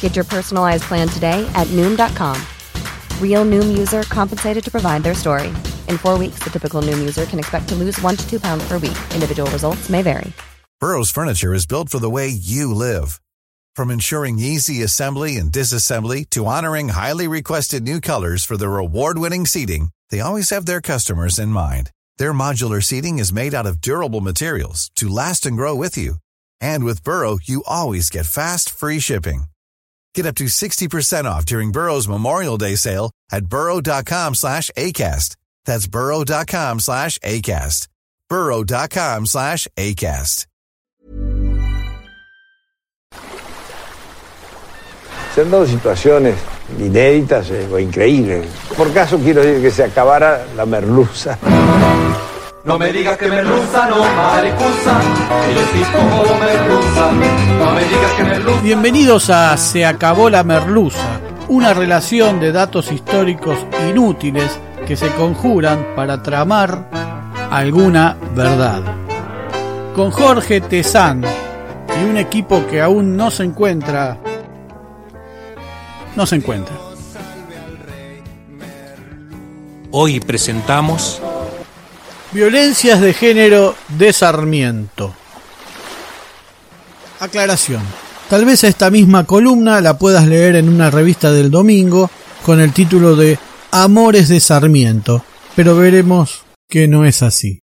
Get your personalized plan today at Noom.com. Real Noom user compensated to provide their story. In four weeks, the typical Noom user can expect to lose one to two pounds per week. Individual results may vary. Burrow's furniture is built for the way you live. From ensuring easy assembly and disassembly to honoring highly requested new colors for their award winning seating, they always have their customers in mind. Their modular seating is made out of durable materials to last and grow with you. And with Burrow, you always get fast, free shipping. Get up to 60% off during Burrow's Memorial Day sale at burrow.com slash ACAST. That's burrow.com slash ACAST. burrow.com slash ACAST. Se han dado situaciones inéditas eh, o increíbles. Por caso quiero decir que se acabara la merluza. No me digas que merluza, no maricusa, que yo sí como merluza. No me digas que merluza. Bienvenidos a Se acabó la merluza, una relación de datos históricos inútiles que se conjuran para tramar alguna verdad. Con Jorge Tezán y un equipo que aún no se encuentra no se encuentra. Hoy presentamos Violencias de género de Sarmiento. Aclaración. Tal vez esta misma columna la puedas leer en una revista del domingo con el título de Amores de Sarmiento, pero veremos que no es así.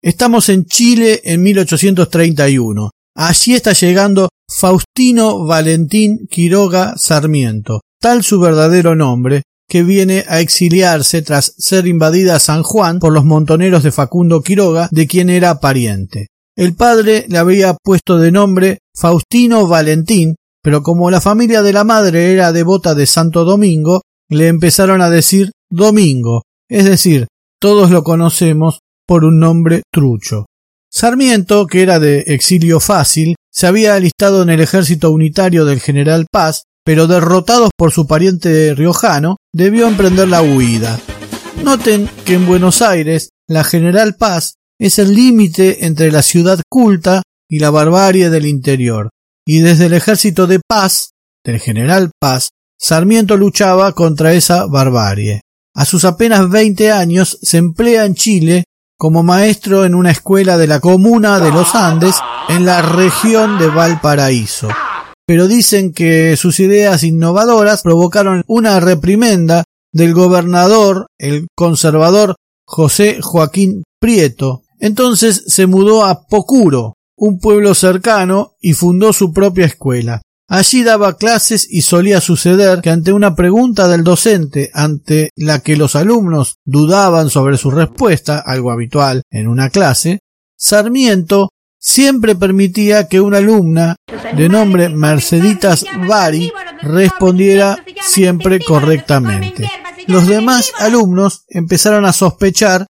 Estamos en Chile en 1831. Allí está llegando Faustino Valentín Quiroga Sarmiento, tal su verdadero nombre, que viene a exiliarse tras ser invadida San Juan por los montoneros de Facundo Quiroga, de quien era pariente. El padre le había puesto de nombre Faustino Valentín, pero como la familia de la madre era devota de Santo Domingo, le empezaron a decir Domingo, es decir, todos lo conocemos por un nombre trucho. Sarmiento, que era de exilio fácil, se había alistado en el ejército unitario del general Paz, pero derrotados por su pariente riojano, debió emprender la huida. Noten que en Buenos Aires la General Paz es el límite entre la ciudad culta y la barbarie del interior, y desde el ejército de paz, del general Paz, Sarmiento luchaba contra esa barbarie. A sus apenas veinte años se emplea en Chile como maestro en una escuela de la comuna de los Andes en la región de Valparaíso. Pero dicen que sus ideas innovadoras provocaron una reprimenda del gobernador, el conservador José Joaquín Prieto. Entonces se mudó a Pocuro, un pueblo cercano, y fundó su propia escuela. Allí daba clases y solía suceder que ante una pregunta del docente ante la que los alumnos dudaban sobre su respuesta, algo habitual en una clase, Sarmiento siempre permitía que una alumna de nombre Merceditas Bari respondiera siempre correctamente. Los demás alumnos empezaron a sospechar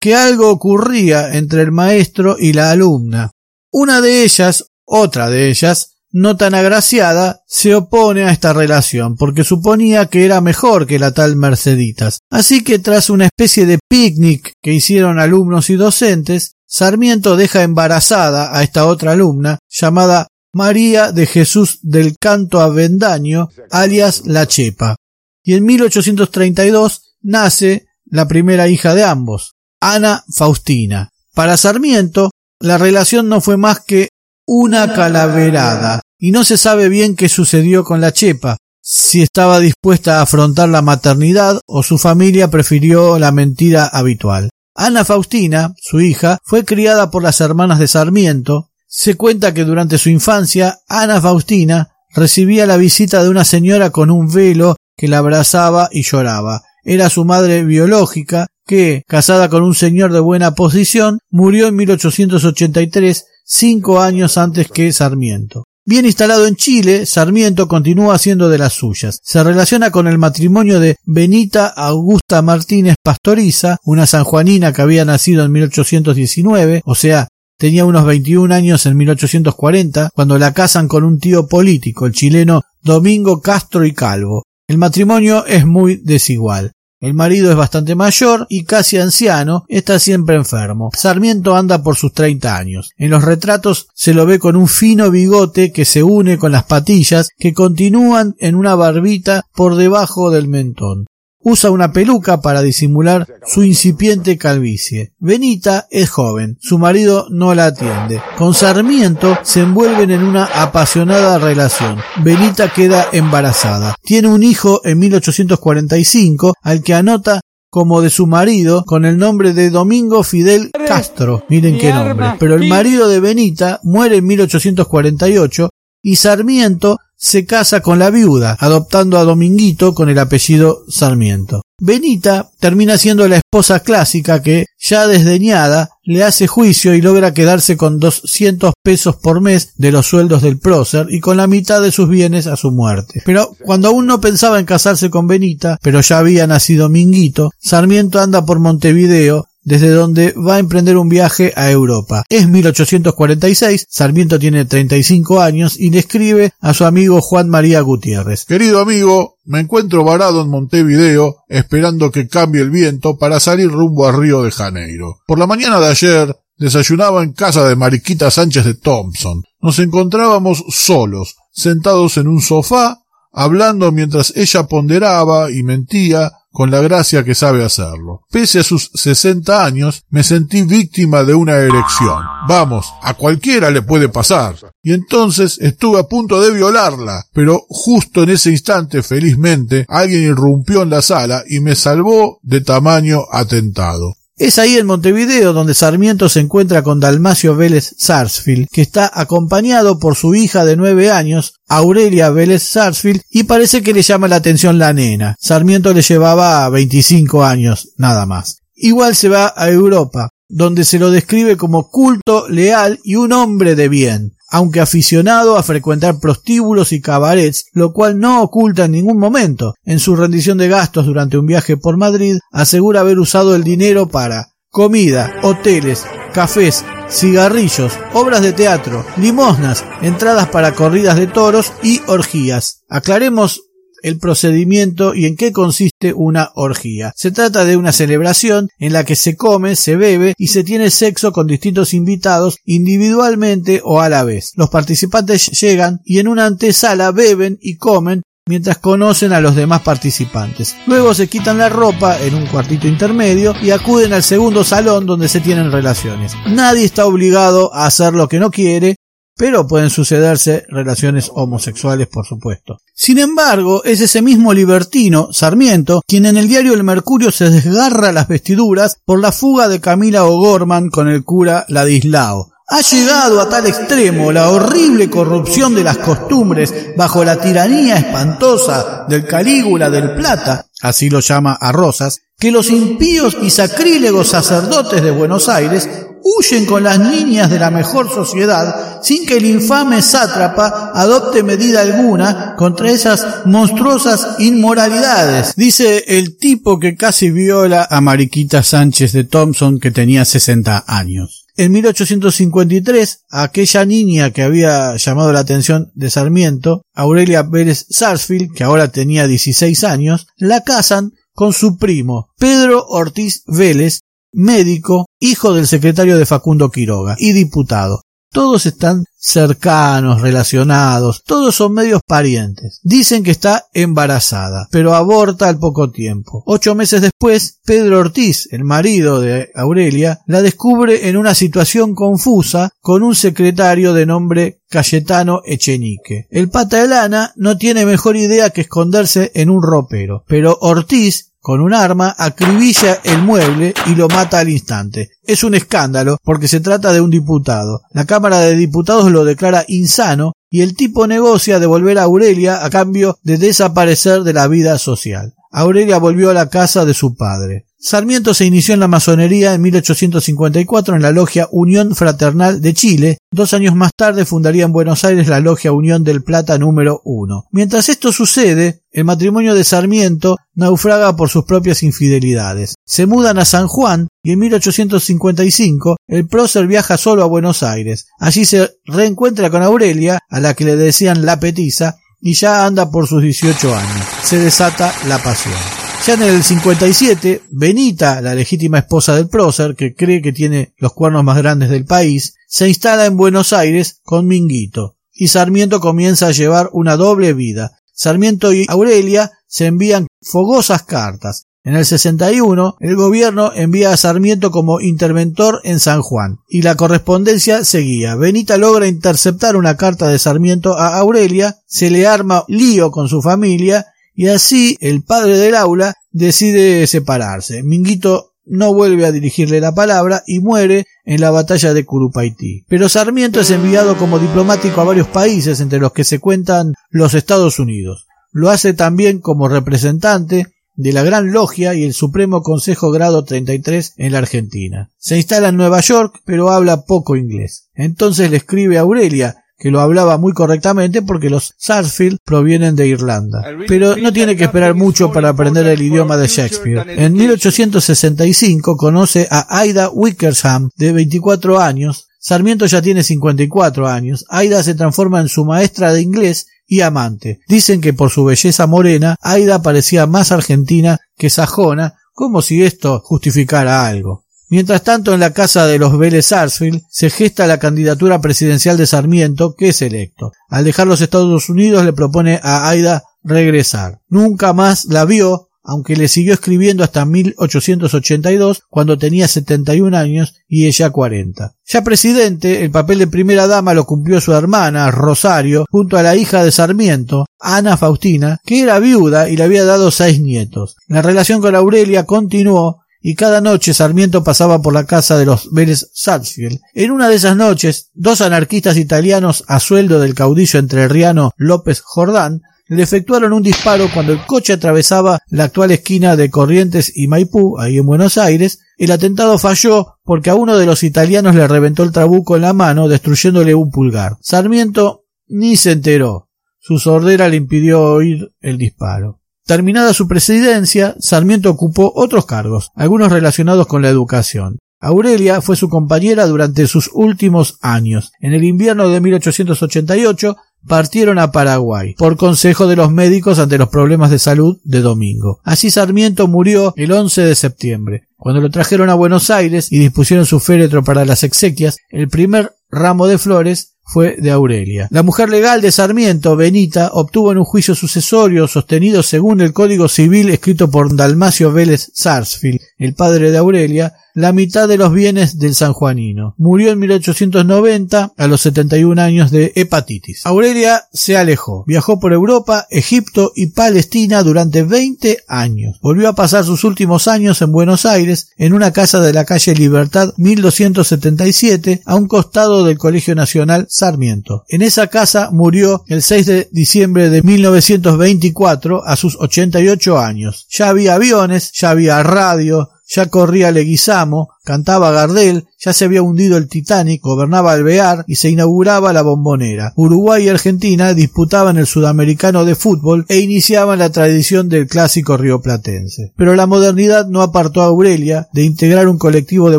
que algo ocurría entre el maestro y la alumna. Una de ellas, otra de ellas, no tan agraciada, se opone a esta relación, porque suponía que era mejor que la tal Merceditas. Así que tras una especie de picnic que hicieron alumnos y docentes, Sarmiento deja embarazada a esta otra alumna, llamada María de Jesús del Canto Avendaño, alias La Chepa. Y en 1832 nace la primera hija de ambos, Ana Faustina. Para Sarmiento, la relación no fue más que una calaverada, y no se sabe bien qué sucedió con la chepa, si estaba dispuesta a afrontar la maternidad o su familia prefirió la mentira habitual. Ana Faustina, su hija, fue criada por las hermanas de Sarmiento. Se cuenta que durante su infancia Ana Faustina recibía la visita de una señora con un velo que la abrazaba y lloraba. Era su madre biológica, que, casada con un señor de buena posición, murió en 1883 cinco años antes que Sarmiento. Bien instalado en Chile, Sarmiento continúa haciendo de las suyas. Se relaciona con el matrimonio de Benita Augusta Martínez Pastoriza, una sanjuanina que había nacido en 1819, o sea, tenía unos 21 años en 1840, cuando la casan con un tío político, el chileno Domingo Castro y Calvo. El matrimonio es muy desigual. El marido es bastante mayor y casi anciano, está siempre enfermo. Sarmiento anda por sus treinta años. En los retratos se lo ve con un fino bigote que se une con las patillas que continúan en una barbita por debajo del mentón. Usa una peluca para disimular su incipiente calvicie. Benita es joven, su marido no la atiende. Con Sarmiento se envuelven en una apasionada relación. Benita queda embarazada. Tiene un hijo en 1845 al que anota como de su marido con el nombre de Domingo Fidel Castro. Miren qué nombre. Pero el marido de Benita muere en 1848 y Sarmiento se casa con la viuda, adoptando a Dominguito con el apellido Sarmiento. Benita termina siendo la esposa clásica que, ya desdeñada, le hace juicio y logra quedarse con doscientos pesos por mes de los sueldos del prócer y con la mitad de sus bienes a su muerte. Pero cuando aún no pensaba en casarse con Benita, pero ya había nacido Minguito, Sarmiento anda por Montevideo desde donde va a emprender un viaje a Europa. Es 1846, Sarmiento tiene 35 años y le escribe a su amigo Juan María Gutiérrez. Querido amigo, me encuentro varado en Montevideo esperando que cambie el viento para salir rumbo a Río de Janeiro. Por la mañana de ayer desayunaba en casa de Mariquita Sánchez de Thompson. Nos encontrábamos solos, sentados en un sofá, hablando mientras ella ponderaba y mentía con la gracia que sabe hacerlo. Pese a sus sesenta años, me sentí víctima de una erección. Vamos, a cualquiera le puede pasar. Y entonces estuve a punto de violarla, pero justo en ese instante, felizmente, alguien irrumpió en la sala y me salvó de tamaño atentado. Es ahí en Montevideo donde Sarmiento se encuentra con Dalmacio Vélez Sarsfield, que está acompañado por su hija de nueve años, Aurelia Vélez Sarsfield, y parece que le llama la atención la nena. Sarmiento le llevaba 25 años, nada más. Igual se va a Europa, donde se lo describe como culto, leal y un hombre de bien aunque aficionado a frecuentar prostíbulos y cabarets, lo cual no oculta en ningún momento. En su rendición de gastos durante un viaje por Madrid, asegura haber usado el dinero para comida, hoteles, cafés, cigarrillos, obras de teatro, limosnas, entradas para corridas de toros y orgías. Aclaremos el procedimiento y en qué consiste una orgía. Se trata de una celebración en la que se come, se bebe y se tiene sexo con distintos invitados individualmente o a la vez. Los participantes llegan y en una antesala beben y comen mientras conocen a los demás participantes. Luego se quitan la ropa en un cuartito intermedio y acuden al segundo salón donde se tienen relaciones. Nadie está obligado a hacer lo que no quiere pero pueden sucederse relaciones homosexuales, por supuesto. Sin embargo, es ese mismo libertino, Sarmiento, quien en el diario El Mercurio se desgarra las vestiduras por la fuga de Camila O'Gorman con el cura Ladislao. Ha llegado a tal extremo la horrible corrupción de las costumbres bajo la tiranía espantosa del Calígula del Plata, así lo llama a Rosas, que los impíos y sacrílegos sacerdotes de Buenos Aires huyen con las niñas de la mejor sociedad sin que el infame sátrapa adopte medida alguna contra esas monstruosas inmoralidades. Dice el tipo que casi viola a Mariquita Sánchez de Thompson que tenía 60 años. En 1853, aquella niña que había llamado la atención de Sarmiento, Aurelia Vélez Sarsfield, que ahora tenía 16 años, la casan con su primo, Pedro Ortiz Vélez, médico, hijo del secretario de Facundo Quiroga y diputado. Todos están cercanos, relacionados, todos son medios parientes. Dicen que está embarazada, pero aborta al poco tiempo. Ocho meses después, Pedro Ortiz, el marido de Aurelia, la descubre en una situación confusa con un secretario de nombre Cayetano Echenique. El pata de lana no tiene mejor idea que esconderse en un ropero, pero Ortiz con un arma, acribilla el mueble y lo mata al instante. Es un escándalo porque se trata de un diputado. La Cámara de Diputados lo declara insano y el tipo negocia devolver a Aurelia a cambio de desaparecer de la vida social. Aurelia volvió a la casa de su padre. Sarmiento se inició en la masonería en 1854 en la logia Unión Fraternal de Chile. Dos años más tarde fundaría en Buenos Aires la logia Unión del Plata número 1. Mientras esto sucede, el matrimonio de Sarmiento naufraga por sus propias infidelidades. Se mudan a San Juan y en 1855 el prócer viaja solo a Buenos Aires. Allí se reencuentra con Aurelia, a la que le decían la petiza, y ya anda por sus 18 años. Se desata la pasión. Ya en el 57, Benita, la legítima esposa del prócer, que cree que tiene los cuernos más grandes del país, se instala en Buenos Aires con Minguito, y Sarmiento comienza a llevar una doble vida. Sarmiento y Aurelia se envían fogosas cartas. En el 61, el gobierno envía a Sarmiento como interventor en San Juan, y la correspondencia seguía. Benita logra interceptar una carta de Sarmiento a Aurelia, se le arma lío con su familia, y así el padre del aula decide separarse. Minguito no vuelve a dirigirle la palabra y muere en la batalla de Curupaití. Pero Sarmiento es enviado como diplomático a varios países, entre los que se cuentan los Estados Unidos. Lo hace también como representante de la Gran Logia y el Supremo Consejo Grado 33 en la Argentina. Se instala en Nueva York, pero habla poco inglés. Entonces le escribe a Aurelia, que lo hablaba muy correctamente porque los Sarsfield provienen de Irlanda. Pero no tiene que esperar mucho para aprender el idioma de Shakespeare. En 1865 conoce a Aida Wickersham, de 24 años. Sarmiento ya tiene 54 años. Aida se transforma en su maestra de inglés y amante. Dicen que por su belleza morena, Aida parecía más argentina que sajona, como si esto justificara algo. Mientras tanto, en la casa de los Vélez Sarsfield se gesta la candidatura presidencial de Sarmiento, que es electo. Al dejar los Estados Unidos le propone a Aida regresar. Nunca más la vio, aunque le siguió escribiendo hasta 1882, cuando tenía 71 años y ella 40. Ya presidente, el papel de primera dama lo cumplió su hermana, Rosario, junto a la hija de Sarmiento, Ana Faustina, que era viuda y le había dado seis nietos. La relación con Aurelia continuó y cada noche Sarmiento pasaba por la casa de los Vélez Sarsfield. En una de esas noches, dos anarquistas italianos a sueldo del caudillo entrerriano López Jordán le efectuaron un disparo cuando el coche atravesaba la actual esquina de Corrientes y Maipú, ahí en Buenos Aires. El atentado falló porque a uno de los italianos le reventó el trabuco en la mano, destruyéndole un pulgar. Sarmiento ni se enteró. Su sordera le impidió oír el disparo. Terminada su presidencia, Sarmiento ocupó otros cargos, algunos relacionados con la educación. Aurelia fue su compañera durante sus últimos años. En el invierno de 1888 partieron a Paraguay, por consejo de los médicos ante los problemas de salud de Domingo. Así Sarmiento murió el 11 de septiembre. Cuando lo trajeron a Buenos Aires y dispusieron su féretro para las exequias, el primer ramo de flores fue de Aurelia. La mujer legal de Sarmiento, Benita, obtuvo en un juicio sucesorio sostenido según el Código Civil escrito por Dalmacio Vélez Sarsfield el padre de Aurelia, la mitad de los bienes del sanjuanino. Murió en 1890 a los 71 años de hepatitis. Aurelia se alejó, viajó por Europa, Egipto y Palestina durante 20 años. Volvió a pasar sus últimos años en Buenos Aires, en una casa de la calle Libertad 1277, a un costado del Colegio Nacional Sarmiento. En esa casa murió el 6 de diciembre de 1924 a sus 88 años. Ya había aviones, ya había radio, ya corría Leguizamo, cantaba Gardel, ya se había hundido el Titanic, gobernaba Alvear y se inauguraba la bombonera. Uruguay y Argentina disputaban el sudamericano de fútbol e iniciaban la tradición del clásico rioplatense. Pero la modernidad no apartó a Aurelia de integrar un colectivo de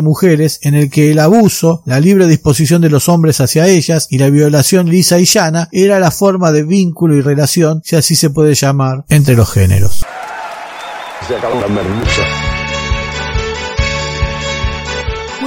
mujeres en el que el abuso, la libre disposición de los hombres hacia ellas y la violación lisa y llana era la forma de vínculo y relación, si así se puede llamar, entre los géneros.